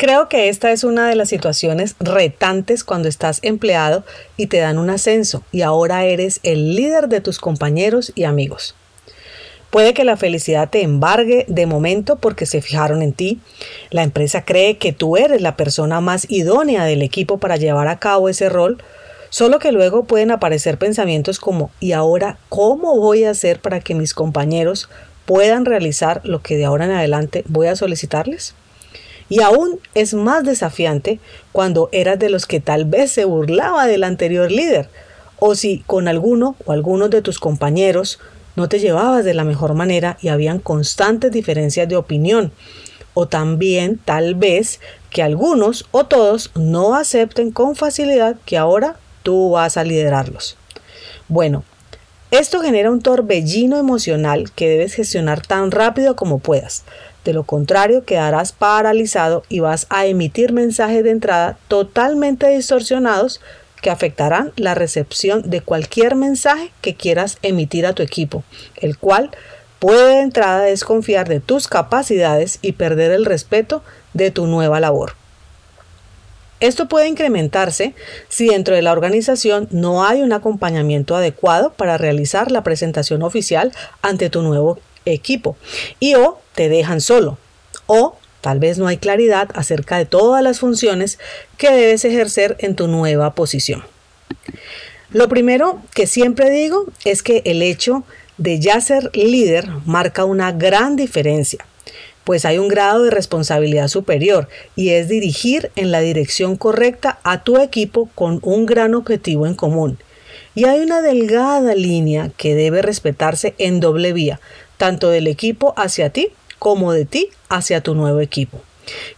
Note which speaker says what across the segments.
Speaker 1: Creo que esta es una de las situaciones retantes cuando estás empleado y te dan un ascenso y ahora eres el líder de tus compañeros y amigos. Puede que la felicidad te embargue de momento porque se fijaron en ti. La empresa cree que tú eres la persona más idónea del equipo para llevar a cabo ese rol, solo que luego pueden aparecer pensamientos como ¿y ahora cómo voy a hacer para que mis compañeros puedan realizar lo que de ahora en adelante voy a solicitarles? Y aún es más desafiante cuando eras de los que tal vez se burlaba del anterior líder, o si con alguno o algunos de tus compañeros no te llevabas de la mejor manera y habían constantes diferencias de opinión, o también tal vez que algunos o todos no acepten con facilidad que ahora tú vas a liderarlos. Bueno, esto genera un torbellino emocional que debes gestionar tan rápido como puedas. De lo contrario, quedarás paralizado y vas a emitir mensajes de entrada totalmente distorsionados que afectarán la recepción de cualquier mensaje que quieras emitir a tu equipo, el cual puede de entrada desconfiar de tus capacidades y perder el respeto de tu nueva labor. Esto puede incrementarse si dentro de la organización no hay un acompañamiento adecuado para realizar la presentación oficial ante tu nuevo equipo y o te dejan solo o tal vez no hay claridad acerca de todas las funciones que debes ejercer en tu nueva posición. Lo primero que siempre digo es que el hecho de ya ser líder marca una gran diferencia, pues hay un grado de responsabilidad superior y es dirigir en la dirección correcta a tu equipo con un gran objetivo en común. Y hay una delgada línea que debe respetarse en doble vía, tanto del equipo hacia ti como de ti hacia tu nuevo equipo.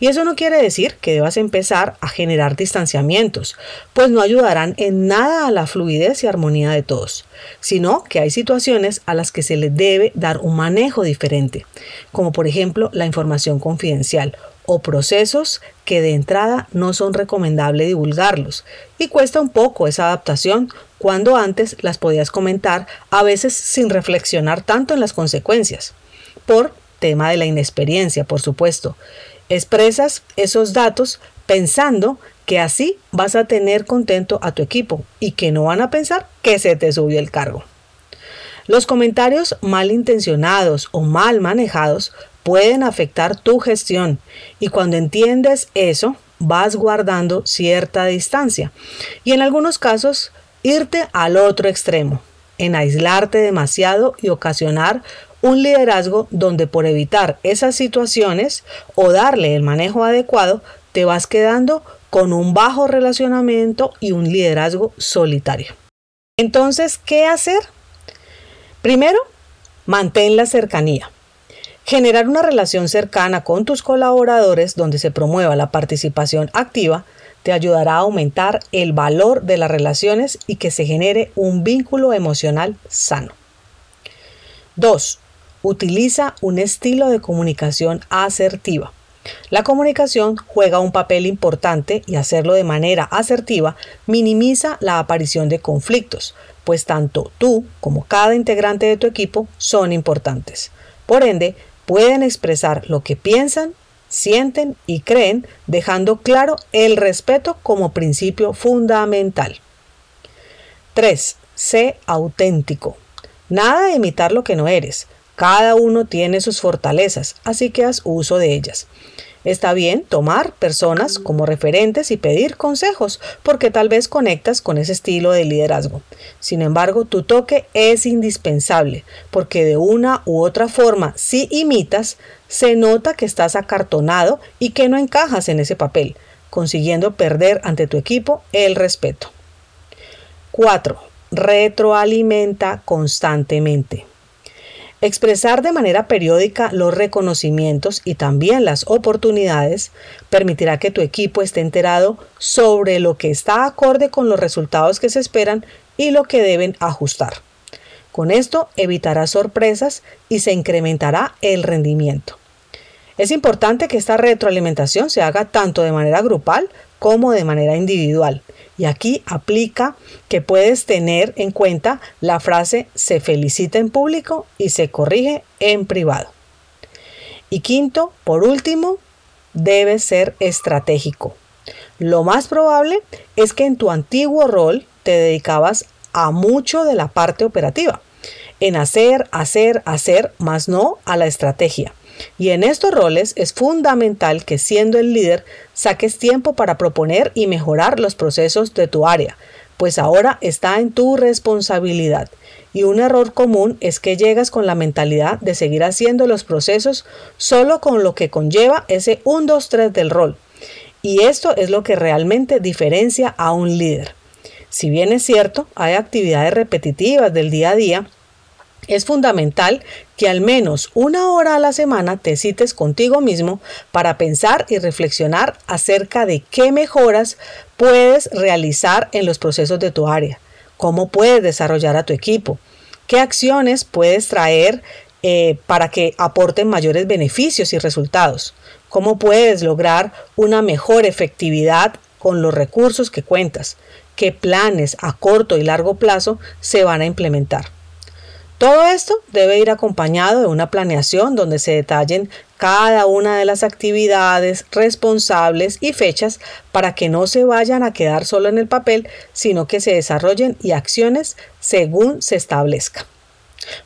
Speaker 1: Y eso no quiere decir que debas empezar a generar distanciamientos, pues no ayudarán en nada a la fluidez y armonía de todos, sino que hay situaciones a las que se les debe dar un manejo diferente, como por ejemplo la información confidencial o procesos que de entrada no son recomendable divulgarlos y cuesta un poco esa adaptación cuando antes las podías comentar a veces sin reflexionar tanto en las consecuencias. Por tema de la inexperiencia, por supuesto. Expresas esos datos pensando que así vas a tener contento a tu equipo y que no van a pensar que se te subió el cargo. Los comentarios malintencionados o mal manejados pueden afectar tu gestión y cuando entiendes eso vas guardando cierta distancia y en algunos casos irte al otro extremo, en aislarte demasiado y ocasionar un liderazgo donde por evitar esas situaciones o darle el manejo adecuado, te vas quedando con un bajo relacionamiento y un liderazgo solitario. Entonces, ¿qué hacer? Primero, mantén la cercanía. Generar una relación cercana con tus colaboradores donde se promueva la participación activa te ayudará a aumentar el valor de las relaciones y que se genere un vínculo emocional sano. 2. Utiliza un estilo de comunicación asertiva. La comunicación juega un papel importante y hacerlo de manera asertiva minimiza la aparición de conflictos, pues tanto tú como cada integrante de tu equipo son importantes. Por ende, pueden expresar lo que piensan sienten y creen, dejando claro el respeto como principio fundamental. 3. Sé auténtico. Nada de imitar lo que no eres. Cada uno tiene sus fortalezas, así que haz uso de ellas. Está bien tomar personas como referentes y pedir consejos, porque tal vez conectas con ese estilo de liderazgo. Sin embargo, tu toque es indispensable, porque de una u otra forma, si imitas, se nota que estás acartonado y que no encajas en ese papel, consiguiendo perder ante tu equipo el respeto. 4. Retroalimenta constantemente. Expresar de manera periódica los reconocimientos y también las oportunidades permitirá que tu equipo esté enterado sobre lo que está acorde con los resultados que se esperan y lo que deben ajustar. Con esto evitarás sorpresas y se incrementará el rendimiento. Es importante que esta retroalimentación se haga tanto de manera grupal como de manera individual. Y aquí aplica que puedes tener en cuenta la frase se felicita en público y se corrige en privado. Y quinto, por último, debe ser estratégico. Lo más probable es que en tu antiguo rol te dedicabas a mucho de la parte operativa, en hacer, hacer, hacer, más no a la estrategia. Y en estos roles es fundamental que siendo el líder saques tiempo para proponer y mejorar los procesos de tu área, pues ahora está en tu responsabilidad. Y un error común es que llegas con la mentalidad de seguir haciendo los procesos solo con lo que conlleva ese 1, 2, 3 del rol. Y esto es lo que realmente diferencia a un líder. Si bien es cierto, hay actividades repetitivas del día a día, es fundamental que al menos una hora a la semana te cites contigo mismo para pensar y reflexionar acerca de qué mejoras puedes realizar en los procesos de tu área, cómo puedes desarrollar a tu equipo, qué acciones puedes traer eh, para que aporten mayores beneficios y resultados, cómo puedes lograr una mejor efectividad con los recursos que cuentas, qué planes a corto y largo plazo se van a implementar. Todo esto debe ir acompañado de una planeación donde se detallen cada una de las actividades, responsables y fechas para que no se vayan a quedar solo en el papel, sino que se desarrollen y acciones según se establezca.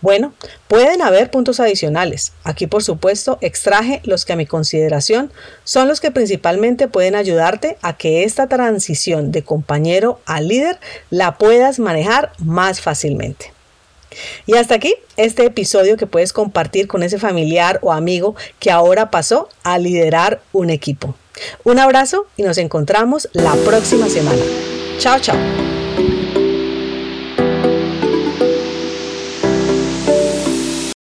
Speaker 1: Bueno, pueden haber puntos adicionales. Aquí por supuesto extraje los que a mi consideración son los que principalmente pueden ayudarte a que esta transición de compañero a líder la puedas manejar más fácilmente. Y hasta aquí este episodio que puedes compartir con ese familiar o amigo que ahora pasó a liderar un equipo. Un abrazo y nos encontramos la próxima semana. Chao, chao.